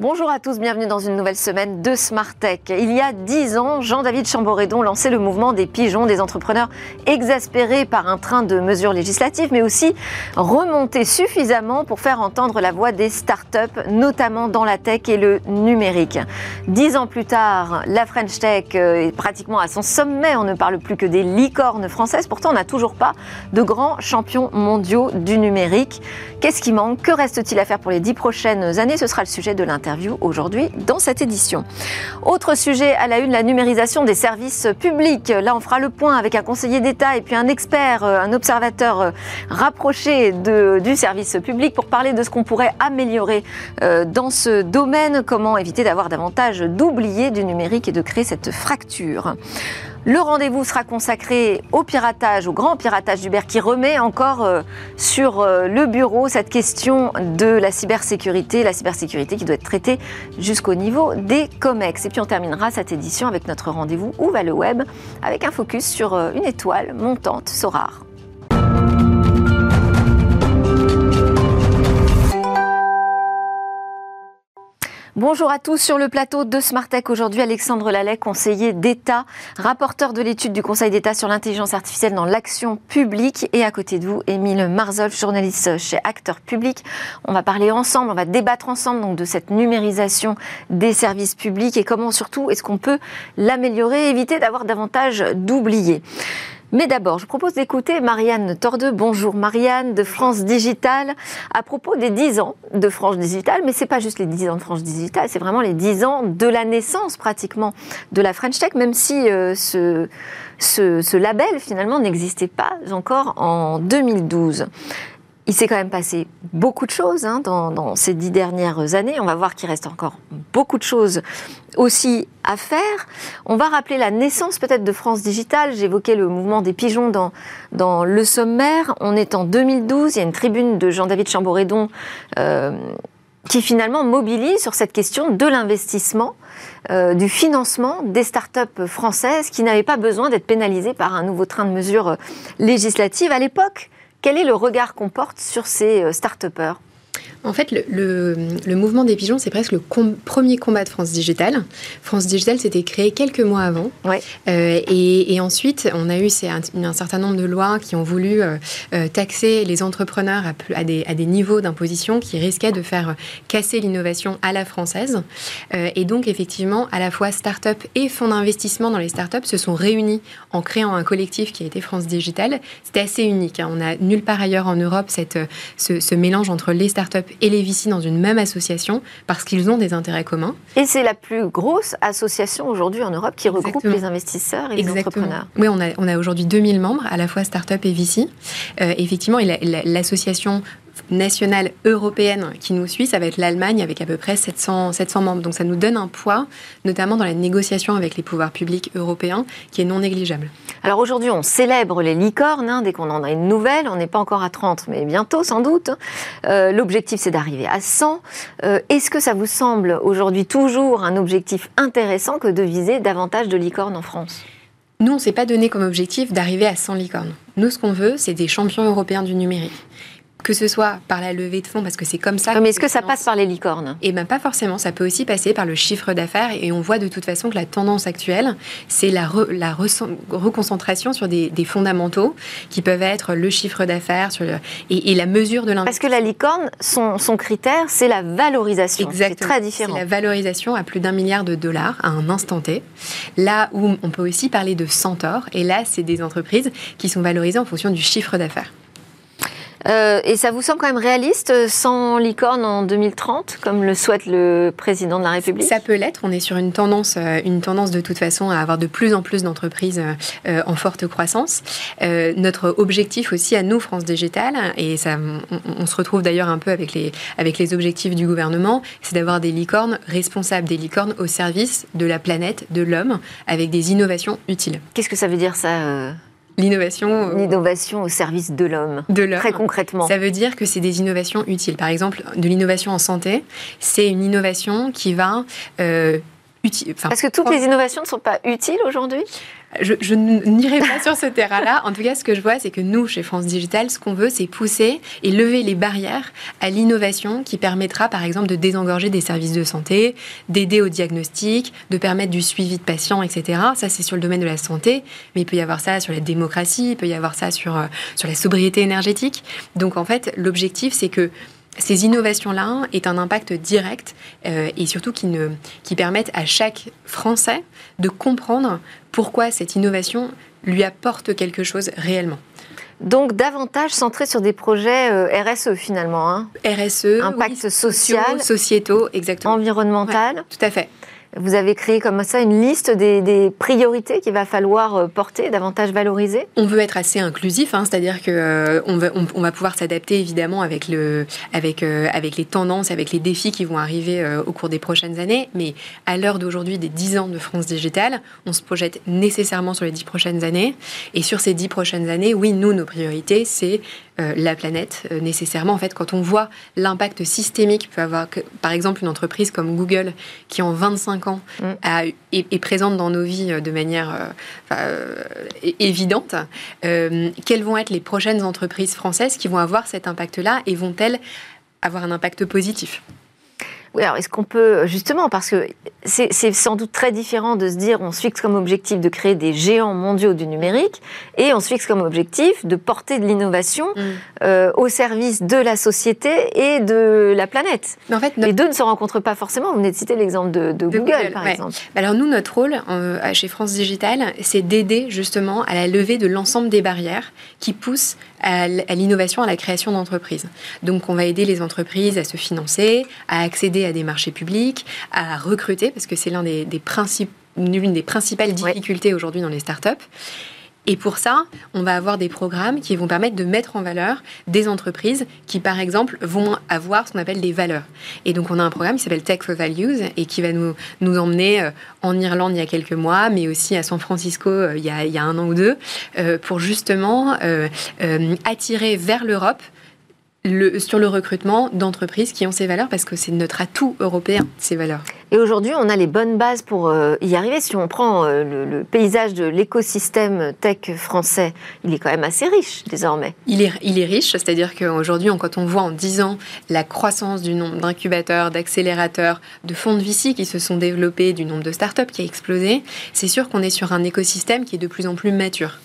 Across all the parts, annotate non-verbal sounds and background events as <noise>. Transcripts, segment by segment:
Bonjour à tous, bienvenue dans une nouvelle semaine de Smart Tech. Il y a dix ans, Jean-David Chamboredon lançait le mouvement des pigeons, des entrepreneurs exaspérés par un train de mesures législatives, mais aussi remontés suffisamment pour faire entendre la voix des startups, notamment dans la tech et le numérique. Dix ans plus tard, la French Tech euh, est pratiquement à son sommet. On ne parle plus que des licornes françaises. Pourtant, on n'a toujours pas de grands champions mondiaux du numérique. Qu'est-ce qui manque? Que reste-t-il à faire pour les dix prochaines années? Ce sera le sujet de l'interview aujourd'hui dans cette édition. Autre sujet à la une, la numérisation des services publics. Là, on fera le point avec un conseiller d'État et puis un expert, euh, un observateur euh, rapproché du service public pour parler de ce qu'on pourrait améliorer euh, dans ce domaine, comment éviter d'avoir davantage d'oubliés du numérique et de créer cette fracture? Le rendez-vous sera consacré au piratage, au grand piratage d'Uber qui remet encore euh, sur euh, le bureau cette question de la cybersécurité, la cybersécurité qui doit être traitée jusqu'au niveau des COMEX. Et puis on terminera cette édition avec notre rendez-vous Où va le web? Avec un focus sur euh, une étoile montante, Sorar. Bonjour à tous sur le plateau de Smartech. Aujourd'hui, Alexandre Lallet, conseiller d'État, rapporteur de l'étude du Conseil d'État sur l'intelligence artificielle dans l'action publique. Et à côté de vous, Émile Marzolf, journaliste chez Acteurs Publics. On va parler ensemble, on va débattre ensemble donc, de cette numérisation des services publics et comment surtout est-ce qu'on peut l'améliorer, éviter d'avoir davantage d'oubliés. Mais d'abord, je propose d'écouter Marianne Tordeux. Bonjour Marianne de France Digital à propos des 10 ans de France Digital, mais c'est pas juste les 10 ans de France Digital, c'est vraiment les 10 ans de la naissance pratiquement de la French Tech, même si euh, ce, ce, ce label finalement n'existait pas encore en 2012. Il s'est quand même passé beaucoup de choses hein, dans, ces dix dernières années. On va voir qu'il reste encore beaucoup de choses aussi à faire. On va rappeler la naissance peut-être de France Digital. J'évoquais le mouvement des pigeons dans, le sommaire. On est en 2012. Il y a une tribune de Jean-David Chamboredon euh, qui finalement mobilise sur cette question de l'investissement, euh, du financement des startups françaises qui n'avaient pas besoin d'être pénalisées par un nouveau train de mesures législatives. À l'époque, quel est le regard qu'on porte sur ces euh, start-upers? En fait, le, mouvement des pigeons, c'est presque le premier combat de France Digital. France Digital s'était créé quelques mois avant. Euh, et, ensuite, on a eu un, certain nombre de lois qui ont voulu euh, euh, taxer les entrepreneurs à, des, niveaux d'imposition qui risquaient de faire casser l'innovation à la française. et donc, effectivement, à la fois start-up et fonds d'investissement dans les start-up se sont réunis en créant un collectif qui a été France Digital. C'était assez unique. Hein. On n'a nulle part ailleurs en Europe cette, ce, ce mélange entre les start-up et les VC dans une même association parce qu'ils ont des intérêts communs. Et c'est la plus grosse association aujourd'hui en Europe qui regroupe les investisseurs et les entrepreneurs. Oui, on a, on a aujourd'hui 2000 membres, à la fois start-up et VC. Euh, effectivement, l'association nationale européenne qui nous suit, ça va être l'Allemagne avec à peu près 700, 700 membres. Donc ça nous donne un poids, notamment dans la négociation avec les pouvoirs publics européens, qui est non négligeable. Alors aujourd'hui, on célèbre les licornes. Hein, dès qu'on en a une nouvelle, on n'est pas encore à 30, mais bientôt sans doute. Euh, l'objectif, c'est d'arriver à 100. Euh, est-ce que ça vous semble aujourd'hui toujours un objectif intéressant que de viser davantage de licornes en France? Nous, on ne s'est pas donné comme objectif d'arriver à 100 licornes. Nous, ce qu'on veut, c'est des champions européens du numérique que ce soit par la levée de fonds, parce que c'est comme ça. mais est-ce que ça passe par les licornes? Eh bien, pas forcément. Ça peut aussi passer par le chiffre d'affaires. Et on voit de toute façon que la tendance actuelle, c'est la, la reconcentration sur des, fondamentaux qui peuvent être le chiffre d'affaires et, la mesure de l'investissement. Parce que la licorne, son, son critère, c'est la valorisation. Exactement. C'est très différent. C'est la valorisation à plus d'un milliard de dollars à un instant T. Là où on peut aussi parler de centaures. Et là, c'est des entreprises qui sont valorisées en fonction du chiffre d'affaires. Euh, et ça vous semble quand même réaliste, euh, sans licorne en 2030, comme le souhaite le président de la République? Ça peut l'être. On est sur une tendance, euh, une tendance de toute façon à avoir de plus en plus d'entreprises en forte croissance. notre objectif aussi à nous, France Digital, et ça, on, se retrouve d'ailleurs un peu avec les, avec les objectifs du gouvernement, c'est d'avoir des licornes responsables, des licornes au service de la planète, de l'homme, avec des innovations utiles. Qu'est-ce que ça veut dire ça L'innovation. Euh, L'innovation au service de l'homme. De l'homme. Très concrètement. Ça veut dire que c'est des innovations utiles. Par exemple, de l'innovation en santé, c'est une innovation qui va. Euh, Parce que toutes les innovations ne sont pas utiles aujourd'hui? Je, n'irai pas sur ce terrain-là. En tout cas, ce que je vois, c'est que nous, chez France Digital, ce qu'on veut, c'est pousser et lever les barrières à l'innovation qui permettra, par exemple, de désengorger des services de santé, d'aider au diagnostic, de permettre du suivi de patients, etc. Ça, c'est sur le domaine de la santé, mais il peut y avoir ça sur la démocratie, il peut y avoir ça sur, euh, sur la sobriété énergétique. Donc, en fait, l'objectif, c'est que ces innovations-là aient un impact direct euh, et surtout qui, ne, qui permettent à chaque Français de comprendre pourquoi cette innovation lui apporte quelque chose réellement. Donc davantage centré sur des projets euh, RSE finalement. Hein. RSE, impact social, sociétaux, exactement. Environnemental. tout à fait. Vous avez créé comme ça une liste des, priorités qu'il va falloir euh, porter, davantage valoriser? On veut être assez inclusif, hein, c'est-à-dire qu'on euh, va, on, va pouvoir s'adapter évidemment euh, avec les tendances, avec les défis qui vont arriver au cours des prochaines années. Mais à l'heure d'aujourd'hui, des 10 ans de France Digitale, on se projette nécessairement sur les 10 prochaines années. Et sur ces 10 prochaines années, oui, nous, nos priorités, c'est euh, la planète euh, nécessairement. En fait, quand on voit l'impact systémique peut avoir, que, par exemple, une entreprise comme Google, qui en 25 ans mm. est, présente dans nos vies euh, de manière évidente, quelles vont être les prochaines entreprises françaises qui vont avoir cet impact-là et vont-elles avoir un impact positif? Oui, alors est-ce qu'on peut, justement, parce que c'est sans doute très différent de se dire on se fixe comme objectif de créer des géants mondiaux du numérique et on se fixe comme objectif de porter de l'innovation mm. euh, au service de la société et de la planète. Mais en fait, Les deux ne se rencontrent pas forcément. Vous venez de citer l'exemple de, Google, par exemple. Alors nous, notre rôle euh, chez France Digital, c'est d'aider justement à la levée de l'ensemble des barrières qui poussent à l'innovation, à la création d'entreprises. Donc on va aider les entreprises à se financer, à accéder à des marchés publics, à recruter, parce que c'est l'un des, principes, l'une des principales difficultés aujourd'hui dans les startups. Et pour ça, on va avoir des programmes qui vont permettre de mettre en valeur des entreprises qui, par exemple, vont avoir ce qu'on appelle des valeurs. Et donc, on a un programme qui s'appelle Tech for Values et qui va nous, nous emmener euh, en Irlande il y a quelques mois, mais aussi à San Francisco euh, il y a, il y a un an ou deux, euh, pour justement attirer vers l'Europe sur le recrutement d'entreprises qui ont ces valeurs parce que c'est notre atout européen, ces valeurs. Et aujourd'hui, on a les bonnes bases pour euh, y arriver. Si on prend euh, le, paysage de l'écosystème tech français, il est quand même assez riche désormais. Il est, il est riche, c'est-à-dire qu'aujourd'hui, quand on voit en 10 ans la croissance du nombre d'incubateurs, d'accélérateurs, de fonds de VC qui se sont développés, du nombre de startups qui a explosé, c'est sûr qu'on est sur un écosystème qui est de plus en plus mature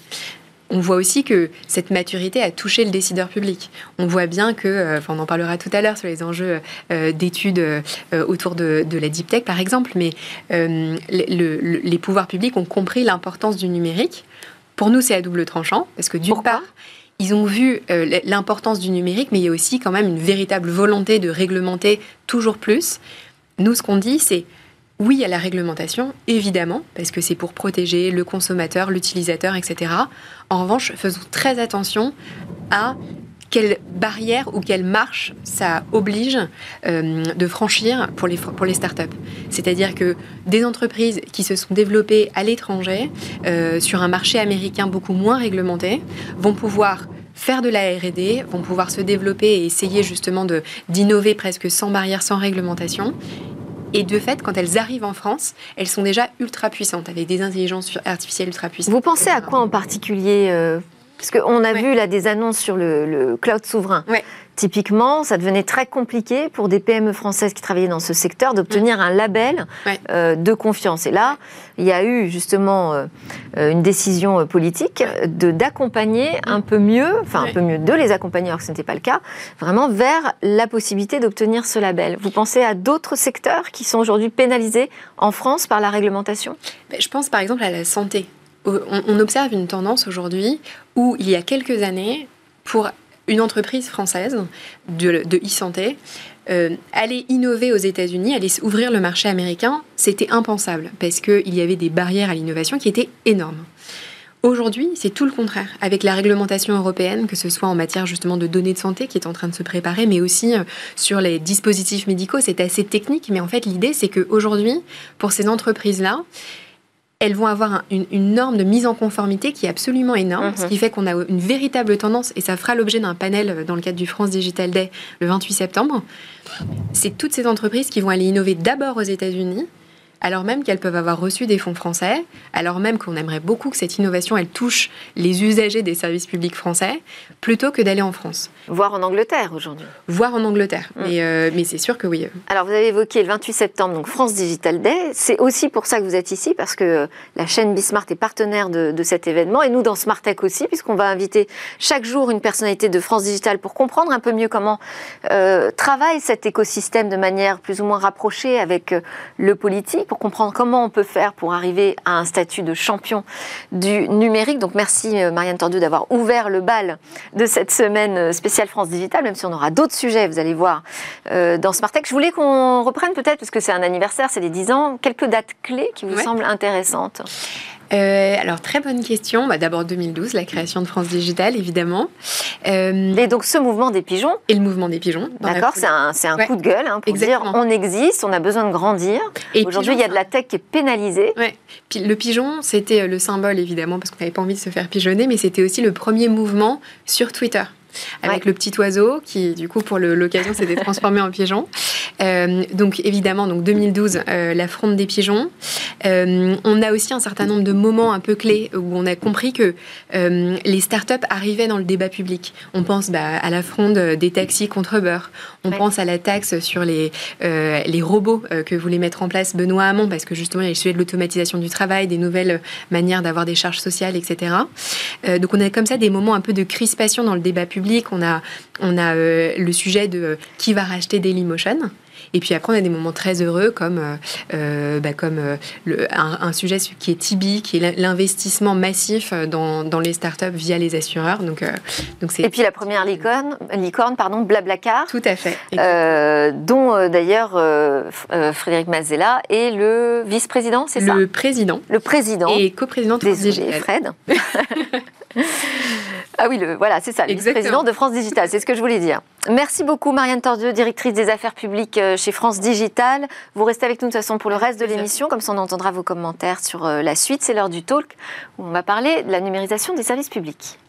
on voit aussi que cette maturité a touché le décideur public. On voit bien que, euh, on en parlera tout à l'heure sur les enjeux euh, d'études euh, autour de, la deep tech par exemple, mais les pouvoirs publics ont compris l'importance du numérique. Pour nous, c'est à double tranchant, parce que d'une part, ils ont vu l'importance du numérique, mais il y a aussi quand même une véritable volonté de réglementer toujours plus. Nous, ce qu'on dit, c'est oui à la réglementation, évidemment, parce que c'est pour protéger le consommateur, l'utilisateur, etc. En revanche, faisons très attention à quelles barrières ou quelles marches ça oblige euh, de franchir pour les, pour les startups. C'est-à-dire que des entreprises qui se sont développées à l'étranger, euh, sur un marché américain beaucoup moins réglementé, vont pouvoir faire de la R&D, vont pouvoir se développer et essayer justement d'innover presque sans barrière, sans réglementation. Et de fait, quand elles arrivent en France, elles sont déjà ultra puissantes, avec des intelligences artificielles ultra puissantes. Vous pensez à quoi en particulier euh, Parce qu'on a vu là des annonces sur le, cloud souverain. Typiquement, ça devenait très compliqué pour des PME françaises qui travaillaient dans ce secteur d'obtenir un label euh, de confiance. Et là, il y a eu justement euh, une décision politique de d'accompagner un peu mieux, enfin un peu mieux de les accompagner alors que ce n'était pas le cas, vraiment vers la possibilité d'obtenir ce label. Vous pensez à d'autres secteurs qui sont aujourd'hui pénalisés en France par la réglementation? Ben, Je pense par exemple à la santé. On observe une tendance aujourd'hui où il y a quelques années, pour une entreprise française de, e-santé euh, aller innover aux États-Unis, aller ouvrir le marché américain, c'était impensable parce qu'il y avait des barrières à l'innovation qui étaient énormes. Aujourd'hui, c'est tout le contraire. Avec la réglementation européenne, que ce soit en matière justement de données de santé qui est en train de se préparer, mais aussi euh, sur les dispositifs médicaux, c'est assez technique. Mais en fait, l'idée, c'est qu'aujourd'hui, pour ces entreprises-là, elles vont avoir une, norme de mise en conformité qui est absolument énorme, ce mhm. qui fait qu'on a une véritable tendance, et ça fera l'objet d'un panel euh, dans le cadre du France Digital Day le 28 septembre. C'est toutes ces entreprises qui vont aller innover d'abord aux États-Unis, alors même qu'elles peuvent avoir reçu des fonds français, alors même qu'on aimerait beaucoup que cette innovation, elle touche les usagers des services publics français, plutôt que d'aller en France. Voire en Angleterre aujourd'hui. Voire en Angleterre, mm. mais, euh, mais c'est sûr que oui. Alors vous avez évoqué le 28 septembre, donc France Digital Day. C'est aussi pour ça que vous êtes ici, parce que la chaîne Bismart est partenaire de, de cet événement, et nous dans Smart Tech aussi, puisqu'on va inviter chaque jour une personnalité de France Digital pour comprendre un peu mieux comment euh, travaille cet écosystème de manière plus ou moins rapprochée avec euh, le politique, pour comprendre comment on peut faire pour arriver à un statut de champion du numérique. Donc merci euh, Marianne Tordu d'avoir ouvert le bal de cette semaine spéciale France Digital, même si on aura d'autres sujets, vous allez voir, dans Smart Tech. Je voulais qu'on reprenne peut-être, parce que c'est un anniversaire, c'est les 10 ans, quelques dates clés qui vous semblent intéressantes. Euh, alors, très bonne question. Bah, D'abord 2012, la création de France Digital, évidemment. Euh, et donc, ce mouvement des pigeons Et le mouvement des pigeons. D'accord, c'est un, un coup de gueule hein, pour dire on existe, on a besoin de grandir. Aujourd'hui, il y a de la tech qui est pénalisée. Ouais. Le pigeon, c'était euh, le symbole, évidemment, parce qu'on n'avait pas envie de se faire pigeonner, mais c'était aussi le premier mouvement sur Twitter avec le petit oiseau qui, du coup, pour l'occasion, s'était transformé en pigeon. Euh, donc, évidemment, donc 2012, euh, la fronde des pigeons. Euh, on a aussi un certain nombre de moments un peu clés où on a compris que les startups arrivaient dans le débat public. On pense bah, à la fronde des taxis contre Uber. On pense à la taxe sur les, les robots que voulait mettre en place Benoît Hamon, parce que justement, il y a le sujet de l'automatisation du travail, des nouvelles manières d'avoir des charges sociales, etc. donc, on a comme ça des moments un peu de crispation dans le débat public on a, on a euh, le sujet de qui va racheter Dailymotion. Et puis après, on a des moments très heureux comme, euh, euh, bah, comme un, sujet qui est Tibi, qui est l'investissement massif dans, dans, les startups via les assureurs. Donc, donc Et puis la première licorne, licorne pardon, Blablacar. Tout à fait. dont d'ailleurs Frédéric Mazella est le vice-président, c'est ça? Le président. Le président. Et coprésident de Désolé, Fred. <laughs> Ah oui, le, voilà, c'est ça, le vice-président de France Digital, c'est ce que je voulais dire. Merci beaucoup Marianne Tordieu, directrice des affaires publiques euh, chez France Digital. Vous restez avec nous de toute façon pour le reste de l'émission, comme ça on entendra vos commentaires sur euh, la suite. C'est l'heure du talk où on va parler de la numérisation des services publics.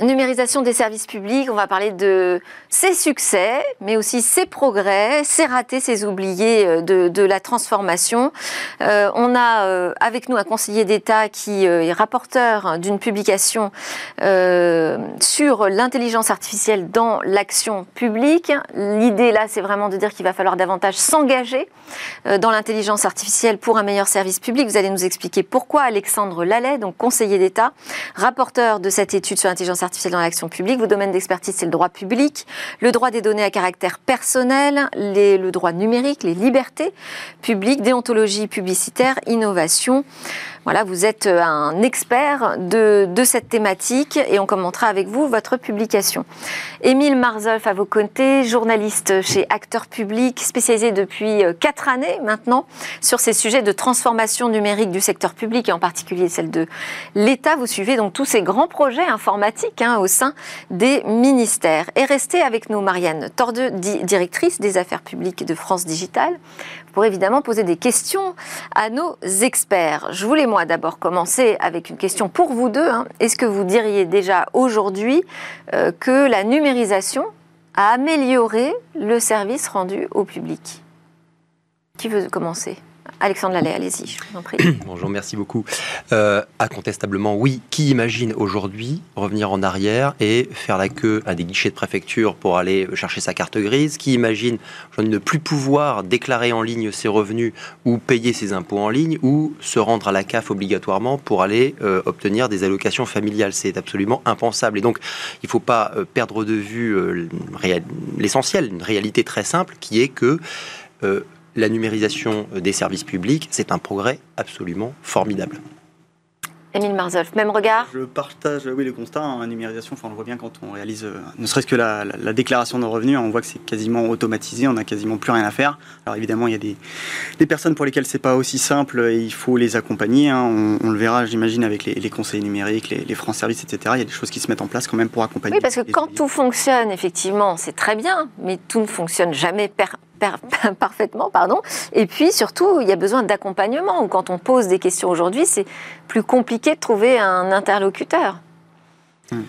Numérisation des services publics, on va parler de ses succès, mais aussi ses progrès, ses ratés, ses oubliés euh, de, la transformation. Euh, on a euh, avec nous un conseiller d'État qui est rapporteur d'une publication sur l'intelligence artificielle dans l'action publique. L'idée là, c'est vraiment de dire qu'il va falloir davantage s'engager dans l'intelligence artificielle pour un meilleur service public. Vous allez nous expliquer pourquoi Alexandre Lallet, donc conseiller d'État, rapporteur de cette étude sur l'intelligence artificielle dans l'action publique. Vos domaines d'expertise, c'est le droit public, le droit des données à caractère personnel, le droit numérique, les libertés publiques, déontologie publicitaire, innovation. Voilà, vous êtes euh, un expert de, de, cette thématique et on commentera avec vous votre publication. Émile Marzolf à vos côtés, journaliste chez Acteurs Publics, spécialisé depuis euh, quatre années maintenant sur ces sujets de transformation numérique du secteur public et en particulier celle de l'État. Vous suivez donc tous ces grands projets informatiques au sein des ministères. Et restez avec nous, Marianne Tordeux, directrice des affaires publiques de France Digital pour évidemment poser des questions à nos experts. Je voulais moi d'abord commencer avec une question pour vous deux. Hein. Est-ce que vous diriez déjà aujourd'hui euh, que la numérisation a amélioré le service rendu au public? Qui veut commencer? Alexandre Lallet, allez-y, je vous en prie. <clears throat> Bonjour, merci beaucoup. Euh, incontestablement, oui. Qui imagine aujourd'hui revenir en arrière et faire la queue à des guichets de préfecture pour aller chercher sa carte grise? Qui imagine ne plus pouvoir déclarer en ligne ses revenus ou payer ses impôts en ligne ou se rendre à la CAF obligatoirement pour aller euh, obtenir des allocations familiales? C'est absolument impensable. Et donc, il ne faut pas euh, perdre de vue l'essentiel, une réalité très simple qui est que la numérisation des services publics, c'est un progrès absolument formidable. Émile Marzolf, même regard? Je partage oui, le constat. En hein, numérisation, enfin, on le voit bien quand on réalise, euh, ne serait-ce que la, déclaration de revenus, on voit que c'est quasiment automatisé, on n'a quasiment plus rien à faire. Alors évidemment, il y a des, personnes pour lesquelles c'est pas aussi simple et il faut les accompagner. Hein. On, le verra, j'imagine, avec les, conseils numériques, les, France Services, etc. Il y a des choses qui se mettent en place quand même pour accompagner. Oui, parce que quand tout fonctionne, effectivement, c'est très bien, mais tout ne fonctionne jamais per parfaitement, pardon. Et puis surtout, il y a besoin d'accompagnement. Quand on pose des questions aujourd'hui, c'est plus compliqué de trouver un interlocuteur. Hmm.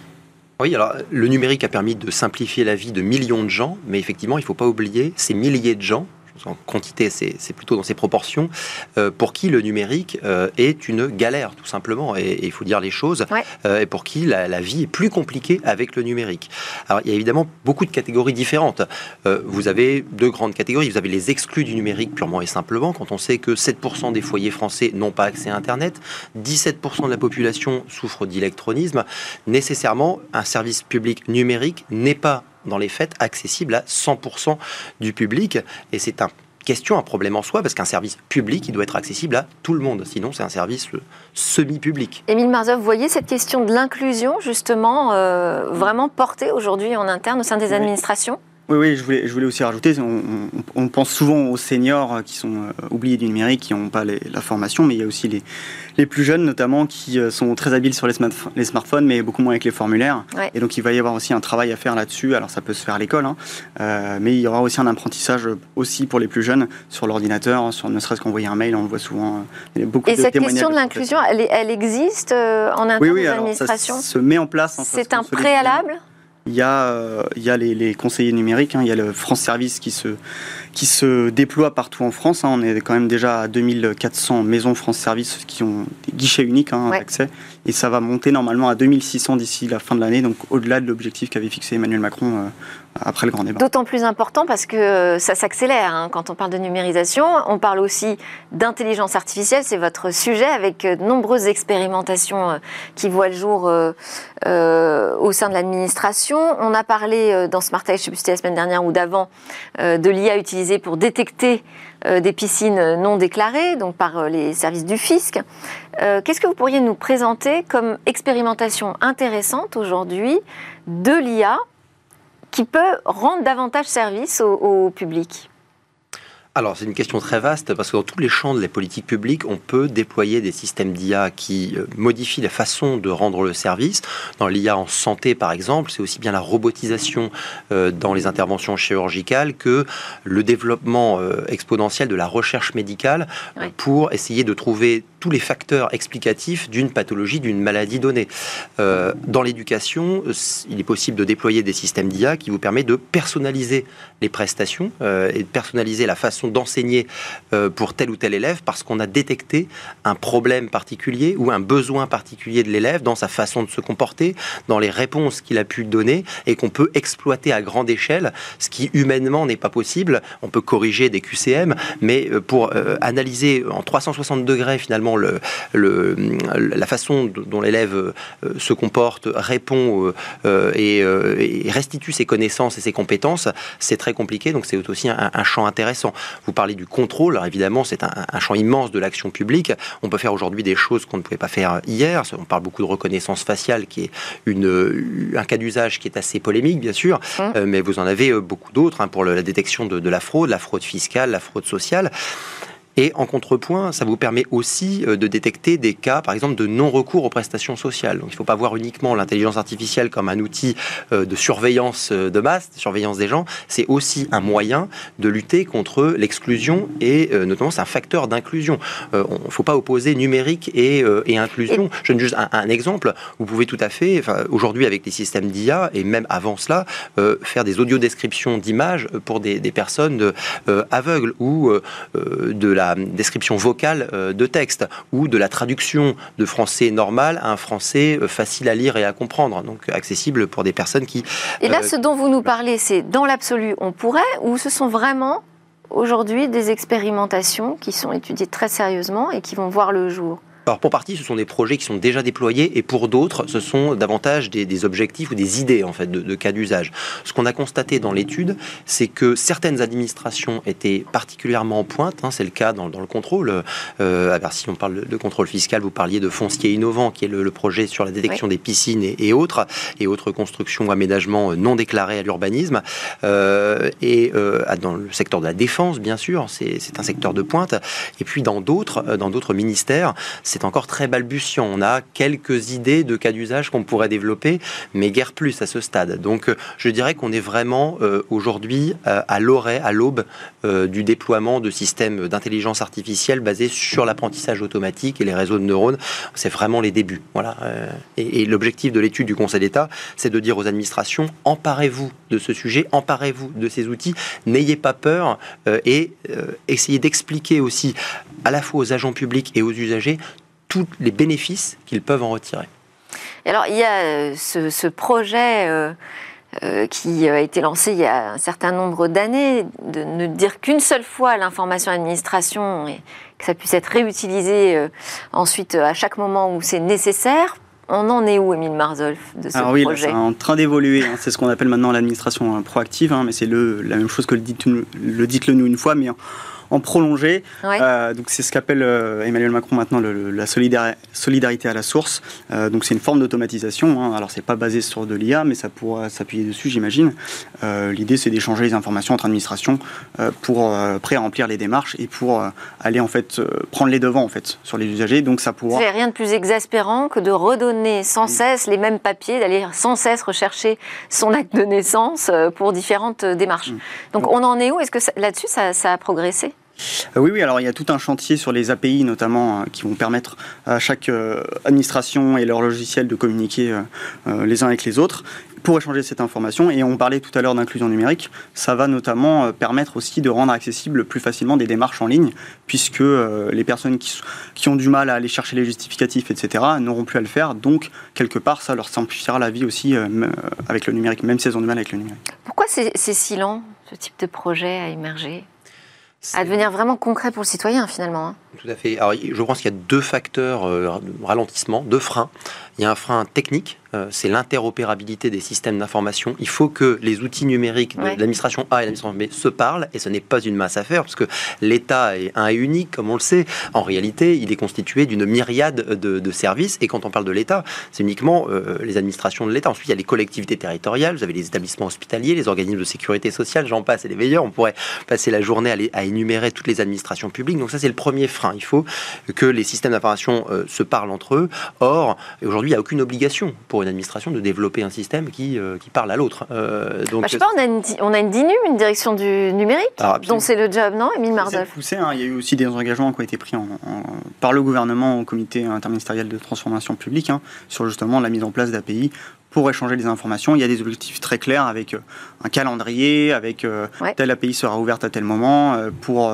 Oui, alors le numérique a permis de simplifier la vie de millions de gens, mais effectivement, il ne faut pas oublier ces milliers de gens en quantité, c'est plutôt dans ces proportions, euh, pour qui le numérique euh, est une galère, tout simplement. Et il faut dire les choses. Euh, et pour qui la, vie est plus compliquée avec le numérique. Alors, il y a évidemment beaucoup de catégories différentes. vous avez deux grandes catégories. Vous avez les exclus du numérique purement et simplement, quand on sait que 7% des foyers français n'ont pas accès à Internet, 17% de la population souffre d'électronisme. Nécessairement, un service public numérique n'est pas dans les faits, accessible à 100% du public. Et c'est un question, un problème en soi, parce qu'un service public, il doit être accessible à tout le monde. Sinon, c'est un service semi-public. Émile Marzov, vous voyez cette question de l'inclusion, justement, euh, vraiment portée aujourd'hui en interne au sein des administrations? Oui, oui, je voulais, je voulais aussi rajouter, on, pense souvent aux seniors qui sont euh, oubliés du numérique, qui n'ont pas la formation, mais il y a aussi les, les plus jeunes notamment qui euh, sont très habiles sur les, les smartphones, mais beaucoup moins avec les formulaires. Et donc il va y avoir aussi un travail à faire là-dessus. Alors ça peut se faire à l'école, hein, euh, mais il y aura aussi un apprentissage aussi pour les plus jeunes sur l'ordinateur, sur ne serait-ce qu'envoyer un mail, on le voit souvent. Il y a beaucoup Et cette question de l'inclusion, elle, elle, existe en interne oui, oui, se met en place. Hein, C'est un préalable? Il y a, euh, il y a les, conseillers numériques, hein. il y a le France Service qui se, qui se déploie partout en France. Hein. On est quand même déjà à 2400 maisons France Service qui ont des guichets uniques hein, d'accès. Et ça va monter normalement à 2600 d'ici la fin de l'année, donc au-delà de l'objectif qu'avait fixé Emmanuel Macron euh, après le grand débat. D'autant plus important parce que euh, ça s'accélère hein, quand on parle de numérisation. On parle aussi d'intelligence artificielle, c'est votre sujet, avec de nombreuses expérimentations qui voient le jour au sein de l'administration. On a parlé dans Smart Age, je sais plus si la semaine dernière ou d'avant, de l'IA utilisée pour détecter des piscines non déclarées, donc par les services du fisc. Qu'est-ce que vous pourriez nous présenter comme expérimentation intéressante aujourd'hui de l'IA qui peut rendre davantage service au public? Alors, c'est une question très vaste parce que dans tous les champs de la politique publique, on peut déployer des systèmes d'IA qui euh, modifient la façon de rendre le service. Dans l'IA en santé, par exemple, c'est aussi bien la robotisation euh, dans les interventions chirurgicales que le développement euh, exponentiel de la recherche médicale pour essayer de trouver tous les facteurs explicatifs d'une pathologie, d'une maladie donnée. dans l'éducation, il est possible de déployer des systèmes d'IA qui vous permettent de personnaliser les prestations et de personnaliser la façon d'enseigner euh, pour tel ou tel élève parce qu'on a détecté un problème particulier ou un besoin particulier de l'élève dans sa façon de se comporter, dans les réponses qu'il a pu donner et qu'on peut exploiter à grande échelle, ce qui humainement n'est pas possible. On peut corriger des QCM, mais euh, pour euh, analyser en 360 degrés finalement le, le la façon dont l'élève se comporte, répond et, restitue ses connaissances et ses compétences, c'est très compliqué. Donc c'est aussi un, un champ intéressant. Vous parlez du contrôle. Alors évidemment, c'est un, champ immense de l'action publique. On peut faire aujourd'hui des choses qu'on ne pouvait pas faire hier. On parle beaucoup de reconnaissance faciale, qui est une, un cas d'usage qui est assez polémique, bien sûr. Mmh. Euh, mais vous en avez euh, beaucoup d'autres hein, pour la détection de, de la fraude, la fraude fiscale, la fraude sociale. Et en contrepoint, ça vous permet aussi euh, de détecter des cas, par exemple, de non-recours aux prestations sociales. Donc il ne faut pas voir uniquement l'intelligence artificielle comme un outil euh, de surveillance euh, de masse, de surveillance des gens. C'est aussi un moyen de lutter contre l'exclusion et notamment c'est un facteur d'inclusion. Il ne faut pas opposer numérique et, et inclusion. Je donne juste un, exemple. Vous pouvez tout à fait, aujourd'hui avec les systèmes d'IA et même avant cela, faire des audiodescriptions d'images pour des, des personnes aveugles ou de la description vocale euh, de texte ou de la traduction de français normal à un français euh, facile à lire et à comprendre, donc accessible pour des personnes qui... Et là, euh, ce dont vous nous parlez, c'est dans l'absolu, on pourrait, ou ce sont vraiment aujourd'hui des expérimentations qui sont étudiées très sérieusement et qui vont voir le jour? Alors pour partie, ce sont des projets qui sont déjà déployés et pour d'autres, ce sont davantage des, objectifs ou des idées en fait de, cas d'usage. Ce qu'on a constaté dans l'étude, c'est que certaines administrations étaient particulièrement en pointe. Hein, c'est le cas dans, le contrôle. Euh, alors si on parle de, contrôle fiscal, vous parliez de foncier innovant, qui est le, projet sur la détection des piscines et, autres et autres constructions ou aménagements non déclarés à l'urbanisme. Euh, et euh, dans le secteur de la défense, bien sûr, c'est un secteur de pointe. Et puis dans d'autres, dans d'autres ministères, c'est c'est encore très balbutiant. On a quelques idées de cas d'usage qu'on pourrait développer, mais guère plus à ce stade. Donc, je dirais qu'on est vraiment aujourd'hui à l'orée, à l'aube du déploiement de systèmes d'intelligence artificielle basés sur l'apprentissage automatique et les réseaux de neurones. C'est vraiment les débuts. Voilà. et l'objectif de l'étude du Conseil d'État, c'est de dire aux administrations emparez-vous de ce sujet, emparez-vous de ces outils, n'ayez pas peur et essayez d'expliquer aussi à la fois aux agents publics et aux usagers tous les bénéfices qu'ils peuvent en retirer. alors, il y a euh, ce, projet euh, euh, qui a été lancé il y a un certain nombre d'années, de ne dire qu'une seule fois l'information administration et que ça puisse être réutilisé ensuite à chaque moment où c'est nécessaire. On en est où, Émile Marzolf, de ce Alors oui, c'est en train d'évoluer. Hein. C'est ce qu'on appelle maintenant l'administration proactive, hein, mais c'est la même chose que le dites-le nous une fois, mais en prolongé. Euh, donc c'est ce qu'appelle euh, Emmanuel Macron maintenant la solidarité à la source. Euh, donc c'est une forme d'automatisation. Hein. Alors c'est pas basé sur de l'IA, mais ça pourra s'appuyer dessus, j'imagine. L'idée c'est d'échanger les informations entre administrations pour pré-remplir les démarches et pour aller en fait prendre les devants en fait sur les usagers. Donc ça pourra. C'est rien de plus exaspérant que de redonner sans cesse les mêmes papiers, d'aller sans cesse rechercher son acte de naissance pour différentes démarches. Mm. Donc on en est où? Est-ce que là-dessus ça a progressé? Oui, oui, alors il y a tout un chantier sur les API notamment euh, qui vont permettre à chaque euh, administration et leur logiciel de communiquer les uns avec les autres pour échanger cette information. Et on parlait tout à l'heure d'inclusion numérique. Ça va notamment permettre aussi de rendre accessible plus facilement des démarches en ligne, puisque les personnes qui, ont du mal à aller chercher les justificatifs, etc., n'auront plus à le faire. Donc, quelque part, ça leur simplifiera la vie aussi avec le numérique, même si elles ont du mal avec le numérique. Pourquoi c'est si lent, ce type de projet à émerger? À devenir vraiment concret pour le citoyen finalement. Hein. Tout à fait. Alors, je pense qu'il y a deux facteurs euh, ralentissement, deux freins. Il y a un frein technique, euh, c'est l'interopérabilité des systèmes d'information. Il faut que les outils numériques de l'administration A et l'administration B se parlent, et ce n'est pas une masse à faire, parce que l'État est un et unique, comme on le sait. En réalité, il est constitué d'une myriade de, services, et quand on parle de l'État, c'est uniquement euh, les administrations de l'État. Ensuite, il y a les collectivités territoriales, vous avez les établissements hospitaliers, les organismes de sécurité sociale, j'en passe, et les meilleurs. On pourrait passer la journée à, à énumérer toutes les administrations publiques. Donc ça, c'est le premier frein. Il faut que les systèmes d'information euh, se parlent entre eux. Or, aujourd'hui, il n'y a aucune obligation pour une administration de développer un système qui, euh, qui parle à l'autre. Euh, donc, bah, je sais pas, on a une, on a une DINU, une direction du numérique, dont c'est le job, non, Émile Marzolf hein. Il y a eu aussi des engagements qui ont été pris par le gouvernement au comité interministériel de transformation publique hein, sur justement la mise en place d'API pour échanger des informations. Il y a des objectifs très clairs avec euh, un calendrier, avec telle API sera ouverte à tel moment pour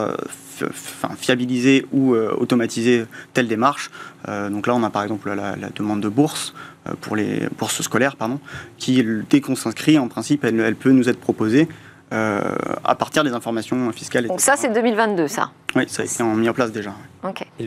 fiabiliser ou euh, automatiser telle démarche. Euh, donc là, on a par exemple la, demande de bourse euh, pour les bourses scolaires, pardon, qui dès qu'on s'inscrit, en principe, elle, elle, peut nous être proposée à partir des informations fiscales. Donc ça, c'est 2022, ça oui, ça a été mis en place déjà.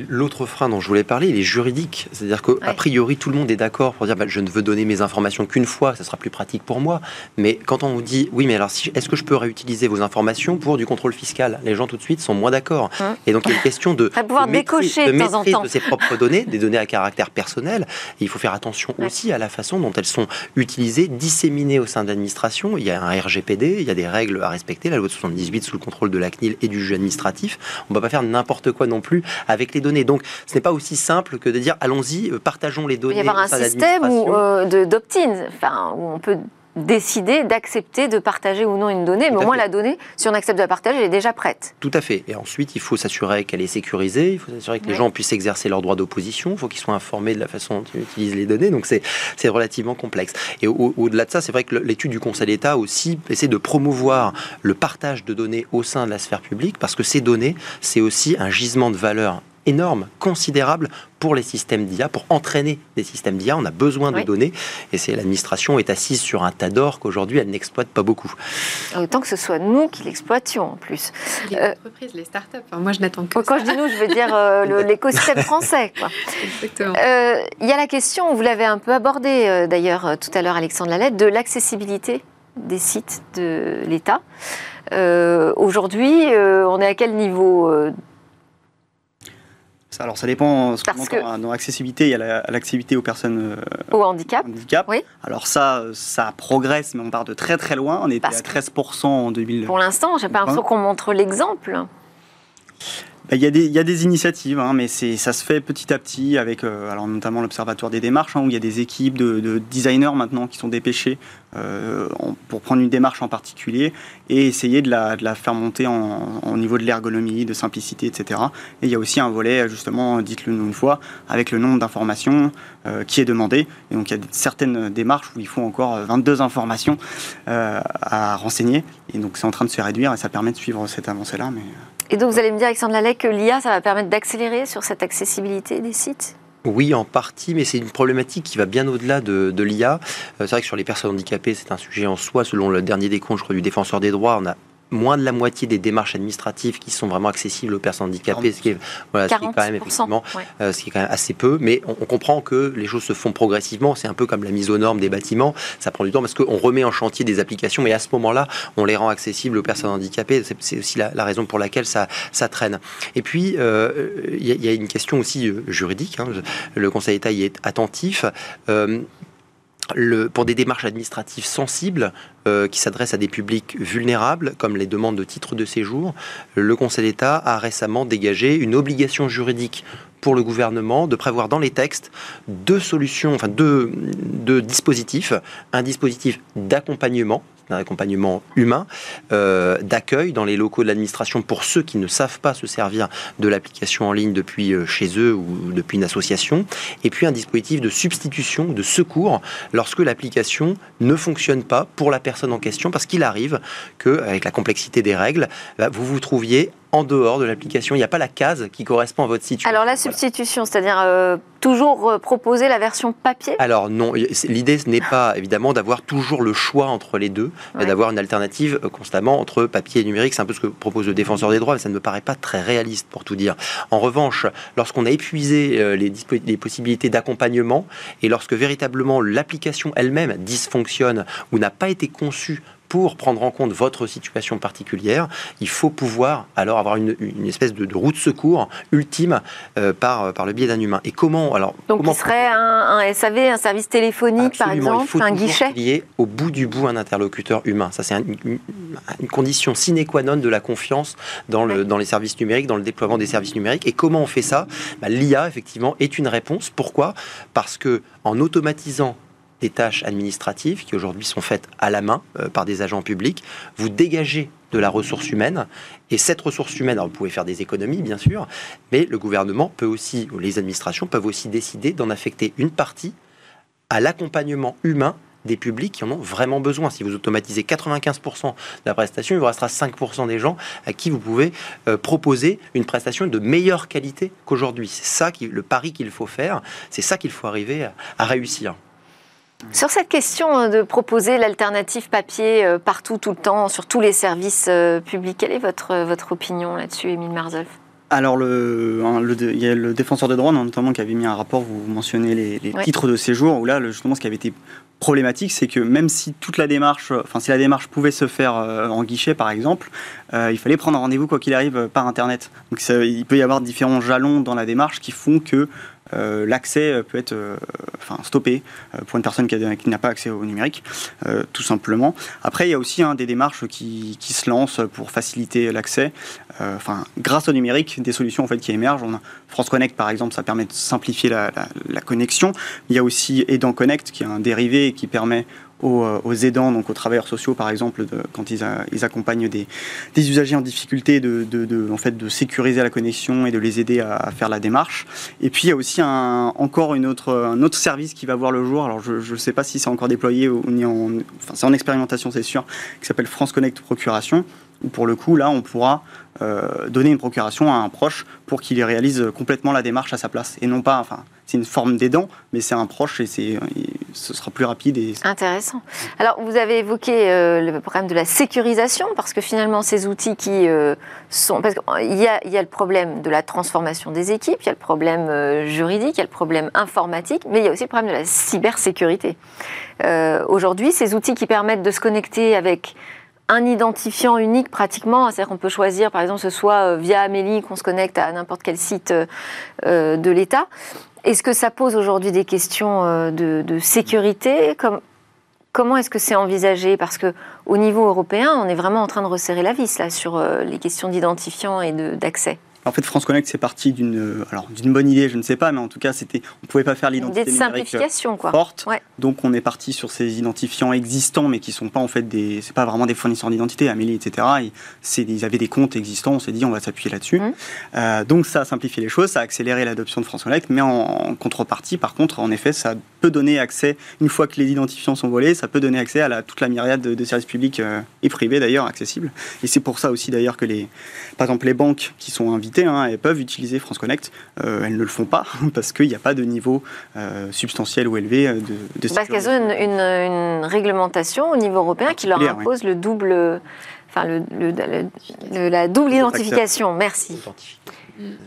L'autre frein dont je voulais parler, il est juridique. C'est-à-dire qu'a priori, tout le monde est d'accord pour dire bah, je ne veux donner mes informations qu'une fois, ça sera plus pratique pour moi. Mais quand on vous dit oui, mais alors est-ce que je peux réutiliser vos informations pour du contrôle fiscal? Les gens tout de suite sont moins d'accord. Hum. Et donc il y a une question de, <laughs> pouvoir décocher de, temps en temps. de ses propres <laughs> données, des données à caractère personnel. il faut faire attention aussi à la façon dont elles sont utilisées, disséminées au sein de l'administration. Il y a un RGPD, il y a des règles à respecter, la loi de 78 sous le contrôle de la CNIL et du juge administratif. On va pas faire n'importe quoi non plus avec les données. Donc, ce n'est pas aussi simple que de dire allons-y, euh, partageons les données. Il y avoir un système euh, d'opt-in, enfin, où on peut décider d'accepter de partager ou non une donnée, mais au moins la donnée, si on accepte de la partager, elle est déjà prête. Tout à fait. Et ensuite, il faut s'assurer qu'elle est sécurisée, il faut s'assurer que les gens puissent exercer leur droit d'opposition, il faut qu'ils soient informés de la façon dont ils utilisent les données, donc c'est relativement complexe. Et au-delà de ça, c'est vrai que l'étude du Conseil d'État aussi essaie de promouvoir le partage de données au sein de la sphère publique, parce que ces données, c'est aussi un gisement de valeur énorme, considérable pour les systèmes d'IA, pour entraîner des systèmes d'IA. On a besoin de données et c'est l'administration est assise sur un tas d'or qu'aujourd'hui elle n'exploite pas beaucoup. Autant que ce soit nous qui l'exploitions en plus. Les euh, entreprises, les startups. moi je n'attends que. Quand je dis nous, je veux dire euh, l'écosystème français. Exactement. Euh, il y a la question, vous l'avez un peu abordé d'ailleurs tout à l'heure, Alexandre Lalette, de l'accessibilité des sites de l'État. Aujourd'hui, on est à quel niveau alors ça dépend ce qu'on que... Dans l'accessibilité, il y a l'accessibilité aux personnes au handicap. handicap. Oui. Alors ça, ça progresse, mais on part de très très loin. On était à 13% en 2000. Pour l'instant, j'ai pas l'impression qu'on montre l'exemple. bah, il y, y, a des initiatives, hein, mais ça se fait petit à petit avec euh, alors notamment l'Observatoire des démarches, hein, où il y a des équipes de, designers maintenant qui sont dépêchés euh, pour prendre une démarche en particulier et essayer de la, faire monter en, au niveau de l'ergonomie, de simplicité, etc. Et il y a aussi un volet, justement, dites-le nous une fois, avec le nombre d'informations euh, qui est demandé. Et donc il y a certaines démarches où il faut encore 22 informations à renseigner. Et donc c'est en train de se réduire et ça permet de suivre cette avancée-là. Et donc vous allez me dire, Alexandre Lallet, que l'IA, ça va permettre d'accélérer sur cette accessibilité des sites? Oui, en partie, mais c'est une problématique qui va bien au-delà de, l'IA. Euh, c'est vrai que sur les personnes handicapées, c'est un sujet en soi. Selon le dernier décompte, je crois, du défenseur des droits, on a moins de la moitié des démarches administratives qui sont vraiment accessibles aux personnes handicapées, ce qui est, voilà, ce qui est quand même effectivement, euh, ce qui est quand même assez peu. Mais on, comprend que les choses se font progressivement. C'est un peu comme la mise aux normes des bâtiments. Ça prend du temps parce qu'on remet en chantier des applications, mais à ce moment-là, on les rend accessibles aux personnes handicapées. C'est aussi la, raison pour laquelle ça, ça traîne. Et puis, euh, il y, a une question aussi euh, juridique. Hein. Le Conseil d'État y est attentif pour des démarches administratives sensibles euh, qui s'adressent à des publics vulnérables, comme les demandes de titres de séjour, le Conseil d'État a récemment dégagé une obligation juridique pour le gouvernement de prévoir dans les textes deux solutions, enfin deux dispositifs. Un dispositif d'accompagnement d'un accompagnement humain, euh, d'accueil dans les locaux de l'administration pour ceux qui ne savent pas se servir de l'application en ligne depuis euh, chez eux ou depuis une association, et puis un dispositif de substitution, de secours, lorsque l'application ne fonctionne pas pour la personne en question, parce qu'il arrive que, avec la complexité des règles, bah, vous vous trouviez en dehors de l'application. Il n'y a pas la case qui correspond à votre situation. Alors la substitution, c'est-à-dire euh, toujours euh, proposer la version papier? Alors non, l'idée ce n'est pas évidemment d'avoir toujours le choix entre les deux, mais d'avoir une alternative euh, constamment entre papier et numérique. C'est un peu ce que propose le défenseur des droits, mais ça ne me paraît pas très réaliste pour tout dire. En revanche, lorsqu'on a épuisé les, les possibilités d'accompagnement et lorsque véritablement l'application elle-même dysfonctionne ou n'a pas été conçue pour prendre en compte votre situation particulière, il faut pouvoir alors avoir une, espèce de, route de secours ultime euh, par, par le biais d'un humain. Et comment alors Donc il serait un, SAV, un service téléphonique par exemple, il faut un guichet lier au bout du bout un interlocuteur humain. Ça c'est une, condition sine qua non de la confiance dans, le, dans les services numériques, dans le déploiement des services numériques. Et comment on fait ça? Bah, L'IA effectivement est une réponse. Pourquoi? Parce que en automatisant des tâches administratives qui aujourd'hui sont faites à la main euh, par des agents publics, vous dégagez de la ressource humaine. Et cette ressource humaine, alors vous pouvez faire des économies, bien sûr, mais le gouvernement peut aussi, ou les administrations peuvent aussi décider d'en affecter une partie à l'accompagnement humain des publics qui en ont vraiment besoin. Si vous automatisez 95% de la prestation, il vous restera 5% des gens à qui vous pouvez euh, proposer une prestation de meilleure qualité qu'aujourd'hui. C'est ça qui, le pari qu'il faut faire, c'est ça qu'il faut arriver à réussir. Sur cette question euh, de proposer l'alternative papier euh, partout, tout le temps, sur tous les services euh, publics, quelle est votre, votre opinion là-dessus, Émile Marzolf? Alors, le, il y a le défenseur des droits, notamment, qui avait mis un rapport, vous mentionnez les, titres de séjour, où là, justement, ce qui avait été problématique, c'est que même si toute la démarche, enfin, si la démarche pouvait se faire en guichet, par exemple, il fallait prendre un rendez-vous, quoi qu'il arrive, par Internet. Donc, il peut y avoir différents jalons dans la démarche qui font que euh, l'accès peut être euh, enfin, stoppé euh, pour une personne qui, n'a pas accès au numérique, tout simplement. Après, il y a aussi hein, des démarches qui, se lancent pour faciliter l'accès. Enfin, grâce au numérique, des solutions en fait, qui émergent. On a France Connect, par exemple, ça permet de simplifier la, connexion. Il y a aussi Aidant Connect, qui est un dérivé qui permet euh, aux, aidants, donc aux travailleurs sociaux par exemple, quand ils, accompagnent des, usagers en difficulté, de, en fait, de sécuriser la connexion et de les aider à, faire la démarche. Et puis il y a aussi encore une autre, un autre service qui va voir le jour, alors je ne sais pas si c'est encore déployé ou ni en... C'est en expérimentation c'est sûr, qui s'appelle France Connect Procuration, où pour le coup là on pourra euh, donner une procuration à un proche pour qu'il réalise complètement la démarche à sa place. Et non pas, enfin, c'est une forme d'aidant, mais c'est un proche et, c'est, ce sera plus rapide. Intéressant. Alors, vous avez évoqué euh, le problème de la sécurisation, parce que finalement, ces outils qui euh, sont. Parce qu'il y y a le problème de la transformation des équipes, il y a le problème juridique, il y a le problème informatique, mais il y a aussi le problème de la cybersécurité. aujourd'hui, ces outils qui permettent de se connecter avec un identifiant unique pratiquement. C'est-à-dire qu'on peut choisir, par exemple, ce soit euh, via Amélie qu'on se connecte à n'importe quel site euh, euh, de l'État. Est-ce que ça pose aujourd'hui des questions de, sécurité? Comment est-ce que c'est envisagé? Parce que au niveau européen, on est vraiment en train de resserrer la vis sur les questions d'identifiant et d'accès. En fait, France Connect, c'est parti d'une alors d'une bonne idée, je ne sais pas, mais en tout cas, c'était on pouvait pas faire l'identité numérique simplification, quoi. forte. Donc, on est parti sur ces identifiants existants, mais qui sont pas en fait des, c'est pas vraiment des fournisseurs d'identité, Amélie, etc. Et c'est, ils avaient des comptes existants. On s'est dit, on va s'appuyer là-dessus. Mmh. Euh, donc, ça a simplifié les choses, ça a accéléré l'adoption de France Connect, mais en, contrepartie, par contre, en effet, ça peut donner accès une fois que les identifiants sont volés, ça peut donner accès à la, toute la myriade de, services publics euh, et privés d'ailleurs accessibles. Et c'est pour ça aussi d'ailleurs que les, par exemple, les banques qui sont invitées, hein, elles peuvent utiliser France Connect. Euh, elles ne le font pas <laughs> parce qu'il n'y a pas de niveau euh, substantiel ou élevé de, de Parce qu'elles ont une, réglementation au niveau européen qui leur impose le double, enfin le, la double identification. Merci.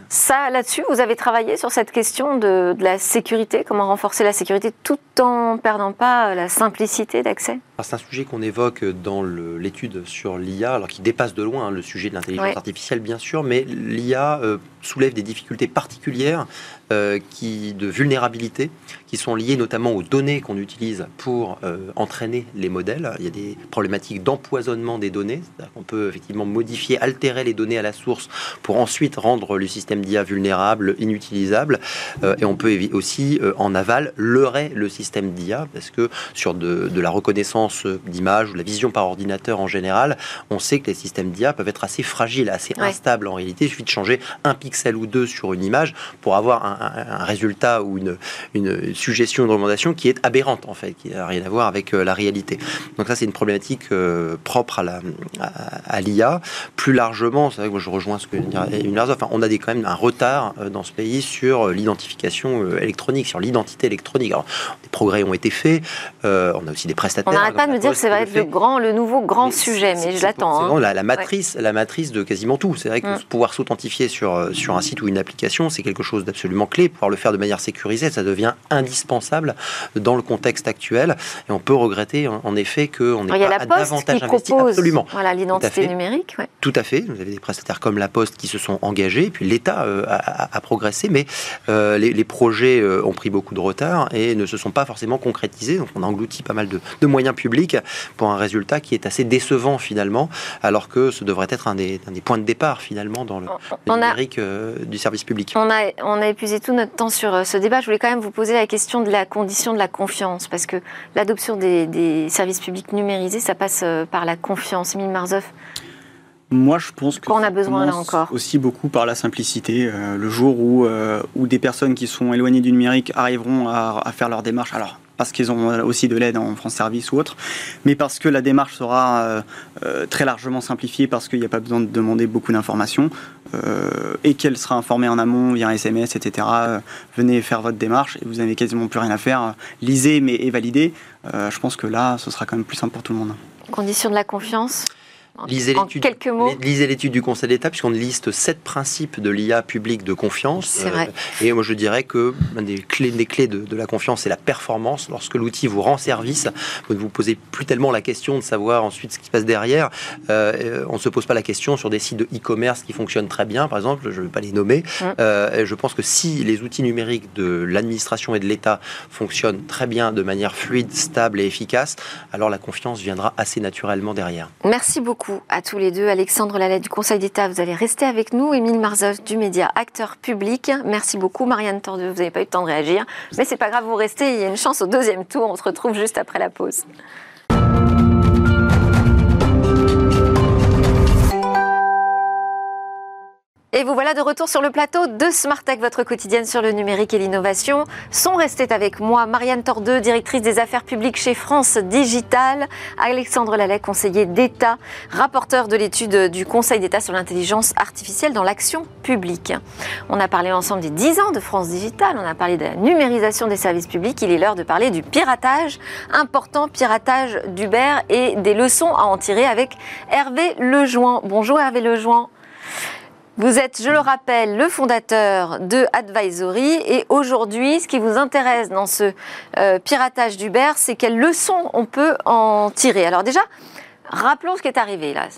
Ça, là-dessus, vous avez travaillé sur cette question de, de, la sécurité, comment renforcer la sécurité tout en perdant pas la simplicité d'accès C'est un sujet qu'on évoque dans l'étude sur l'IA, alors qui dépasse de loin hein, le sujet de l'intelligence artificielle, bien sûr, mais l'IA euh, soulève des difficultés particulières euh, qui, de vulnérabilité qui sont liées notamment aux données qu'on utilise pour euh, entraîner les modèles. Il y a des problématiques d'empoisonnement des données. On peut effectivement modifier, altérer les données à la source pour ensuite rendre le système d'IA vulnérable, inutilisable. Euh, et on peut aussi, en aval, leurrer le système d'IA parce que sur de, la reconnaissance d'image ou la vision par ordinateur en général, on sait que les systèmes d'IA peuvent être assez fragiles, assez instables en réalité. Il suffit de changer un pixel ou deux sur une image pour avoir un, un, résultat ou une, une, suggestion, une recommandation qui est aberrante en fait, qui n'a rien à voir avec euh, la réalité. Donc ça, c'est une problématique euh, propre à la à, l'IA. Plus largement, c'est vrai que moi, je rejoins ce que dit enfin, on a des, quand même un retard euh, dans ce pays sur l'identification électronique, sur l'identité électronique. Alors, progrès ont été faits. on a aussi des prestataires. On n'arrête pas de me dire que ça va être le grand, le nouveau grand sujet, mais je l'attends. Hein. La, la, matrice, la matrice de quasiment tout. C'est vrai que mm. pouvoir s'authentifier sur sur un site ou une application, c'est quelque chose d'absolument clé. Pouvoir le faire de manière sécurisée, ça devient indispensable dans le contexte actuel. Et on peut regretter en effet qu'on n'ait pas davantage investi. Absolument. Voilà l'identité numérique. Tout à fait. Vous avez des prestataires comme La Poste qui se sont engagés. Et puis l'État euh, a, progressé, mais euh, les, projets euh, ont pris beaucoup de retard et ne se sont pas forcément concrétisés. Donc on a englouti pas mal de, moyens publics pour un résultat qui est assez décevant finalement, alors que ce devrait être un des, points de départ finalement dans le, numérique du service public. On a, on a épuisé tout notre temps sur euh, ce débat. Je voulais quand même vous poser la question de la condition de la confiance, parce que l'adoption des, services publics numérisés, ça passe euh, par la confiance. Émile Marzoff moi, je pense qu'on a besoin là encore aussi beaucoup par la simplicité. Euh, le jour où, où des personnes qui sont éloignées du numérique arriveront à, à faire leur démarche, alors parce qu'ils ont aussi de l'aide en France Service ou autre, mais parce que la démarche sera euh, euh, très largement simplifiée, parce qu'il n'y a pas besoin de demander beaucoup d'informations, euh, et qu'elle sera informée en amont via SMS, etc. venez faire votre démarche, et vous n'avez quasiment plus rien à faire. Lisez mais et validez. je pense que là, ce sera quand même plus simple pour tout le monde. Condition de la confiance? Lisez l'étude, du Conseil d'État, puisqu'on liste sept principes de l'IA publique de confiance. Euh, et moi, je dirais que l'une des clés, des clés de, la confiance, c'est la performance. Lorsque l'outil vous rend service, vous ne vous posez plus tellement la question de savoir ensuite ce qui se passe derrière. Euh, on ne se pose pas la question sur des sites de e-commerce qui fonctionnent très bien, par exemple, je ne vais pas les nommer. Mm. Euh, je pense que si les outils numériques de l'administration et de l'État fonctionnent très bien, de manière fluide, stable et efficace, alors la confiance viendra assez naturellement derrière. Merci beaucoup à tous les deux. Alexandre Lallet du Conseil d'État, vous allez rester avec nous. Émile Marzov du média Acteur Public. Merci beaucoup. Marianne Tordeux, vous n'avez pas eu le temps de réagir. Mais c'est pas grave, vous restez. Il y a une chance au deuxième tour. On se retrouve juste après la pause. Et vous voilà de retour sur le plateau de Smart Tech, votre quotidienne sur le numérique et l'innovation. Sont restés avec moi Marianne Tordeux, directrice des affaires publiques chez France Digital, Alexandre Lallet, conseiller d'État, rapporteur de l'étude du Conseil d'État sur l'intelligence artificielle dans l'action publique. On a parlé ensemble des 10 ans de France Digital, on a parlé de la numérisation des services publics, il est l'heure de parler du piratage, important piratage d'Uber et des leçons à en tirer avec Hervé Lejoin. Bonjour Hervé Lejoin. Vous êtes, je le rappelle, le fondateur de Advisory et aujourd'hui, ce qui vous intéresse dans ce euh, piratage d'Uber, c'est quelles leçons on peut en tirer. Alors déjà, rappelons ce qui est arrivé là,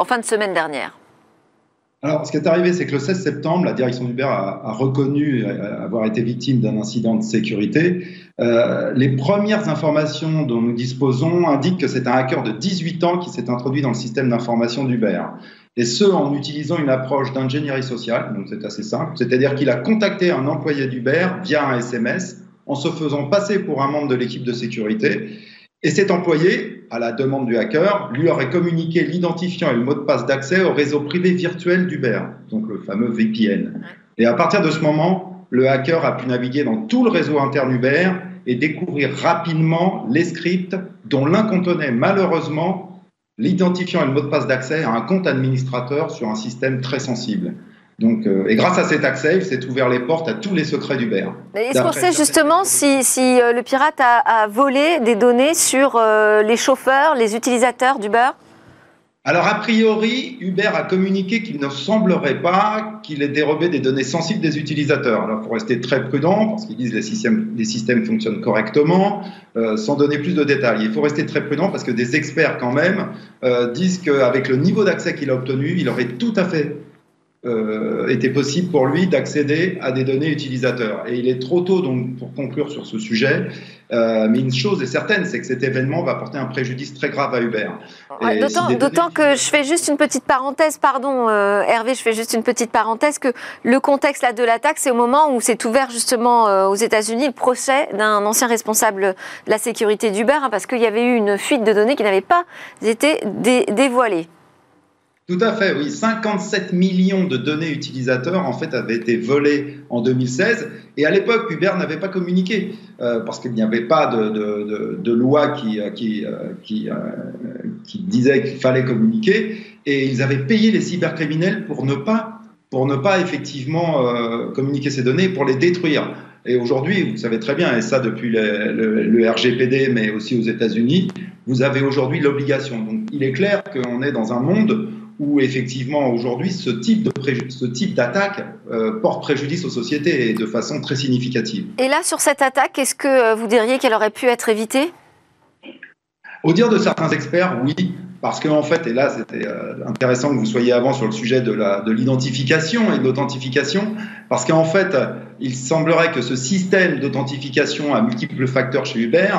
en fin de semaine dernière. Alors, ce qui est arrivé, c'est que le 16 septembre, la direction d'Uber a, reconnu avoir été victime d'un incident de sécurité. Euh, les premières informations dont nous disposons indiquent que c'est un hacker de 18 ans qui s'est introduit dans le système d'information d'Uber. Et ce en utilisant une approche d'ingénierie sociale, donc c'est assez simple, c'est-à-dire qu'il a contacté un employé d'Uber via un SMS en se faisant passer pour un membre de l'équipe de sécurité, et cet employé, à la demande du hacker, lui aurait communiqué l'identifiant et le mot de passe d'accès au réseau privé virtuel d'Uber, donc le fameux VPN. Et à partir de ce moment, le hacker a pu naviguer dans tout le réseau interne Uber et découvrir rapidement les scripts dont l'un contenait malheureusement l'identifiant et le mot de passe d'accès à un compte administrateur sur un système très sensible. Donc, euh, et grâce à cet accès, il s'est ouvert les portes à tous les secrets d'Uber. Est-ce qu'on sait justement si, si euh, le pirate a, volé des données sur euh, les chauffeurs, les utilisateurs d'Uber? Alors, a priori, Uber a communiqué qu'il ne semblerait pas qu'il ait dérobé des données sensibles des utilisateurs. Alors, il faut rester très prudent parce qu'ils disent que les systèmes, fonctionnent correctement, euh, sans donner plus de détails. Il faut rester très prudent parce que des experts, quand même, euh, disent qu'avec le niveau d'accès qu'il a obtenu, il aurait tout à fait euh, était possible pour lui d'accéder à des données utilisateurs. Et il est trop tôt donc pour conclure sur ce sujet, euh, mais une chose est certaine, c'est que cet événement va porter un préjudice très grave à Uber. D'autant que je fais juste une petite parenthèse, pardon euh, Hervé, je fais juste une petite parenthèse, que le contexte là, de l'attaque, c'est au moment où s'est ouvert justement aux États-Unis le procès d'un ancien responsable de la sécurité d'Uber, hein, parce qu'il y avait eu une fuite de données qui n'avait pas été dévoilée. Tout à fait, oui. 57 millions de données utilisateurs en fait avaient été volées en 2016 et à l'époque Uber n'avait pas communiqué euh, parce qu'il n'y avait pas de, de, de, loi qui, euh, qui, euh, qui, disait qu'il fallait communiquer et ils avaient payé les cybercriminels pour ne pas pour ne pas effectivement communiquer ces données, pour les détruire. Et aujourd'hui, vous savez très bien, et ça depuis le, le, le RGPD, mais aussi aux États-Unis, vous avez aujourd'hui l'obligation. Donc il est clair qu'on est dans un monde où effectivement aujourd'hui ce type de ce type d'attaque euh, porte préjudice aux sociétés et de façon très significative. Et là sur cette attaque, est-ce que euh, vous diriez qu'elle aurait pu être évitée? Au dire de certains experts, oui, parce qu'en en fait, et là c'était euh, intéressant que vous soyez avant sur le sujet de l'identification de et de l'authentification, parce qu'en fait, il semblerait que ce système d'authentification à multiples facteurs chez Uber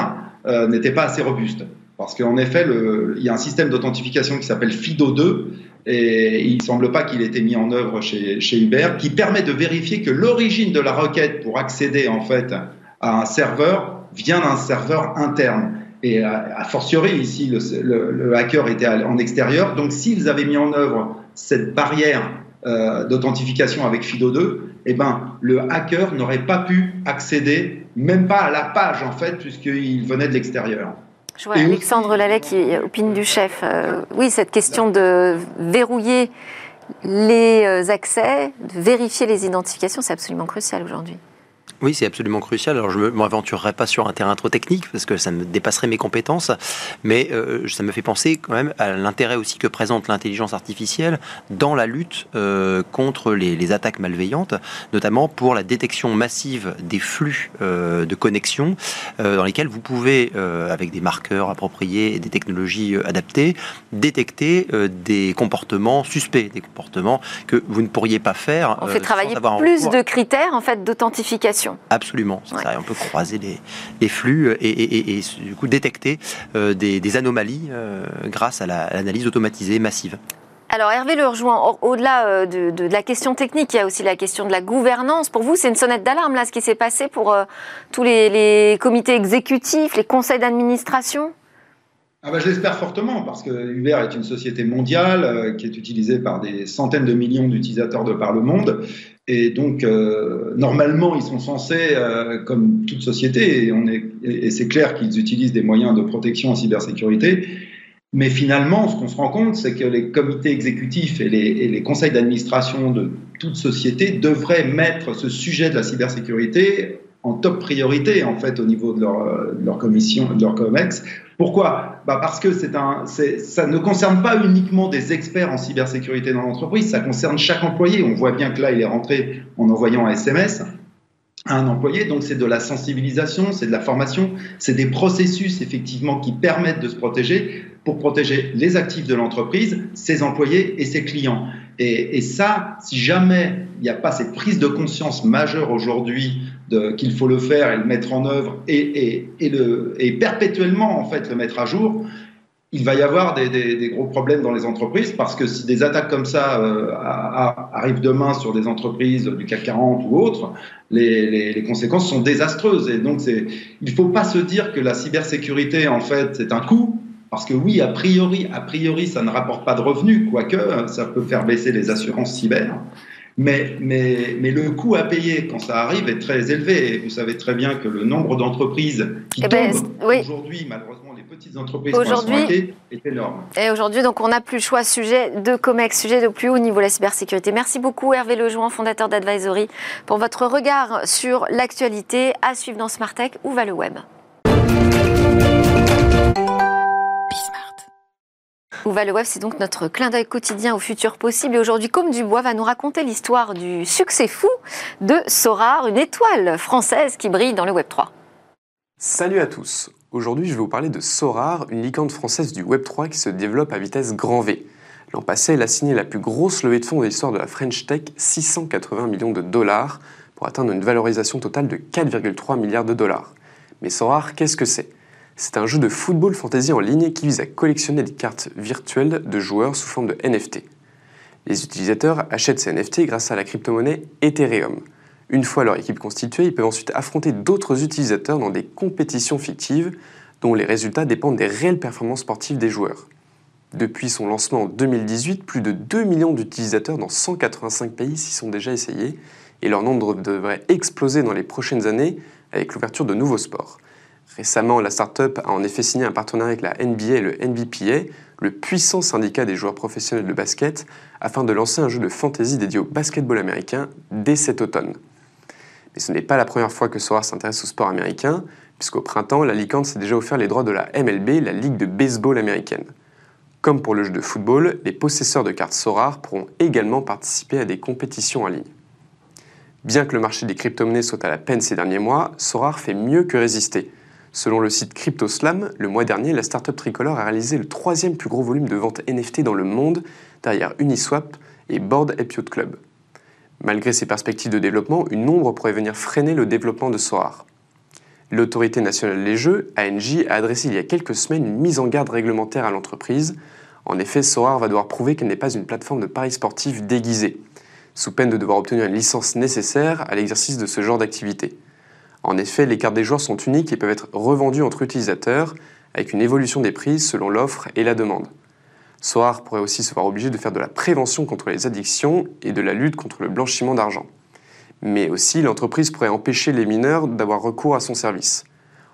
n'était pas assez robuste. Parce qu'en effet, le, il y a un système d'authentification qui s'appelle FIDO2 et il ne semble pas qu'il ait été mis en œuvre chez, chez, Uber, qui permet de vérifier que l'origine de la requête pour accéder en fait à un serveur vient d'un serveur interne. Et a, fortiori, ici, le, le, hacker était en extérieur. Donc, s'ils avaient mis en œuvre cette barrière euh, d'authentification avec FIDO2, eh ben, le hacker n'aurait pas pu accéder, même pas à la page, en fait, puisqu'il venait de l'extérieur. Je vois Alexandre Lallet qui opine du chef. Euh, oui, cette question de verrouiller les euh, accès, de vérifier les identifications, c'est absolument crucial aujourd'hui. Oui, c'est absolument crucial. Alors, je ne m'aventurerai pas sur un terrain trop technique parce que ça me dépasserait mes compétences, mais euh, ça me fait penser quand même à l'intérêt aussi que présente l'intelligence artificielle dans la lutte euh, contre les, attaques malveillantes, notamment pour la détection massive des flux euh, de connexion dans lesquels vous pouvez, avec des marqueurs appropriés et des technologies adaptées, détecter des comportements suspects, des comportements que vous ne pourriez pas faire. On fait travailler plus de critères en fait d'authentification Absolument. on peut croiser les, flux et, du coup détecter euh, des, anomalies euh, grâce à l'analyse automatisée massive. Alors Hervé le rejoint, au-delà euh, de, la question technique, il y a aussi la question de la gouvernance. Pour vous, c'est une sonnette d'alarme là, ce qui s'est passé pour tous les, comités exécutifs, les conseils d'administration? Ah bah, je l'espère fortement parce que Uber est une société mondiale qui est utilisée par des centaines de millions d'utilisateurs de par le monde et donc, euh, normalement, ils sont censés, euh, comme toute société, et, et c'est clair qu'ils utilisent des moyens de protection en cybersécurité. Mais finalement, ce qu'on se rend compte, c'est que les comités exécutifs et les, et les conseils d'administration de toute société devraient mettre ce sujet de la cybersécurité en top priorité, en fait, au niveau de leur, de leur commission, de leur COMEX, pourquoi? Bah Parce que un, ça ne concerne pas uniquement des experts en cybersécurité dans l'entreprise, ça concerne chaque employé. On voit bien que là, il est rentré en envoyant un SMS à un employé. Donc, c'est de la sensibilisation, c'est de la formation, c'est des processus effectivement qui permettent de se protéger pour protéger les actifs de l'entreprise, ses employés et ses clients. Et, ça, si jamais il n'y a pas cette prise de conscience majeure aujourd'hui qu'il faut le faire et le mettre en œuvre et, et, et, le, et perpétuellement en fait le mettre à jour, il va y avoir des, gros problèmes dans les entreprises parce que si des attaques comme ça euh, arrivent demain sur des entreprises du CAC 40 ou autres, les, conséquences sont désastreuses. Et donc, il ne faut pas se dire que la cybersécurité, en fait, c'est un coût. Parce que oui, a priori, a priori, ça ne rapporte pas de revenus, quoique ça peut faire baisser les assurances cyber. Mais, mais, mais, le coût à payer quand ça arrive est très élevé. Et vous savez très bien que le nombre d'entreprises qui eh ben, tombent aujourd'hui, malheureusement, les petites entreprises aujourd'hui est énorme. Et aujourd'hui, donc, on n'a plus le choix. Sujet de COMEX, sujet de plus haut niveau, la cybersécurité. Merci beaucoup, Hervé Lejoin, fondateur d'Advisory, pour votre regard sur l'actualité à suivre dans Smartech. Où va le web Le web C'est donc notre clin d'œil quotidien au futur possible. Et aujourd'hui, Comme Dubois va nous raconter l'histoire du succès fou de Sorar, une étoile française qui brille dans le Web 3. Salut à tous. Aujourd'hui, je vais vous parler de Sorar, une licorne française du Web 3 qui se développe à vitesse grand V. L'an passé, elle a signé la plus grosse levée de fonds de l'histoire de la French Tech, 680 millions de dollars, pour atteindre une valorisation totale de 4,3 milliards de dollars. Mais Sorar, qu'est-ce que c'est? C'est un jeu de football fantasy en ligne qui vise à collectionner des cartes virtuelles de joueurs sous forme de NFT. Les utilisateurs achètent ces NFT grâce à la crypto-monnaie Ethereum. Une fois leur équipe constituée, ils peuvent ensuite affronter d'autres utilisateurs dans des compétitions fictives dont les résultats dépendent des réelles performances sportives des joueurs. Depuis son lancement en 2018, plus de 2 millions d'utilisateurs dans 185 pays s'y sont déjà essayés et leur nombre devrait exploser dans les prochaines années avec l'ouverture de nouveaux sports. Récemment, la startup a en effet signé un partenariat avec la NBA et le NBPA, le puissant syndicat des joueurs professionnels de basket, afin de lancer un jeu de fantasy dédié au basketball américain dès cet automne. Mais ce n'est pas la première fois que Sora s'intéresse au sport américain, puisqu'au printemps, la Licorne s'est déjà offert les droits de la MLB, la Ligue de baseball américaine. Comme pour le jeu de football, les possesseurs de cartes Sorar pourront également participer à des compétitions en ligne. Bien que le marché des crypto-monnaies soit à la peine ces derniers mois, Sorar fait mieux que résister. Selon le site CryptoSlam, le mois dernier, la startup tricolore a réalisé le troisième plus gros volume de ventes NFT dans le monde, derrière Uniswap et Board Ape Club. Malgré ces perspectives de développement, une ombre pourrait venir freiner le développement de Soar. L'autorité nationale des jeux, ANJ, a adressé il y a quelques semaines une mise en garde réglementaire à l'entreprise. En effet, Soar va devoir prouver qu'elle n'est pas une plateforme de paris sportifs déguisée, sous peine de devoir obtenir une licence nécessaire à l'exercice de ce genre d'activité. En effet, les cartes des joueurs sont uniques et peuvent être revendues entre utilisateurs avec une évolution des prix selon l'offre et la demande. Soar pourrait aussi se voir obligé de faire de la prévention contre les addictions et de la lutte contre le blanchiment d'argent. Mais aussi, l'entreprise pourrait empêcher les mineurs d'avoir recours à son service.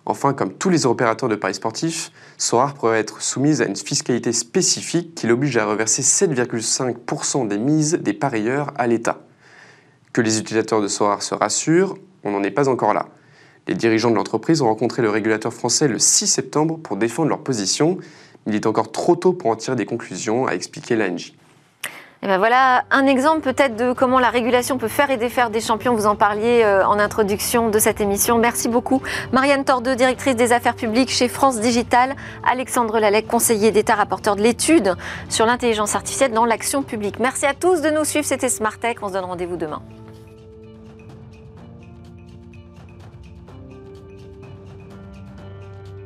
Enfin, comme tous les opérateurs de paris sportifs, Soar pourrait être soumise à une fiscalité spécifique qui l'oblige à reverser 7,5% des mises des parieurs à l'État. Que les utilisateurs de Soar se rassurent, on n'en est pas encore là. Les dirigeants de l'entreprise ont rencontré le régulateur français le 6 septembre pour défendre leur position. Il est encore trop tôt pour en tirer des conclusions, a expliqué l'ANJ. Et eh ben voilà un exemple peut-être de comment la régulation peut faire et défaire des champions. Vous en parliez euh, en introduction de cette émission. Merci beaucoup. Marianne Tordeux, directrice des affaires publiques chez France Digital. Alexandre Lalec, conseiller d'État, rapporteur de l'étude sur l'intelligence artificielle dans l'action publique. Merci à tous de nous suivre. C'était Smart Tech. On se donne rendez-vous demain.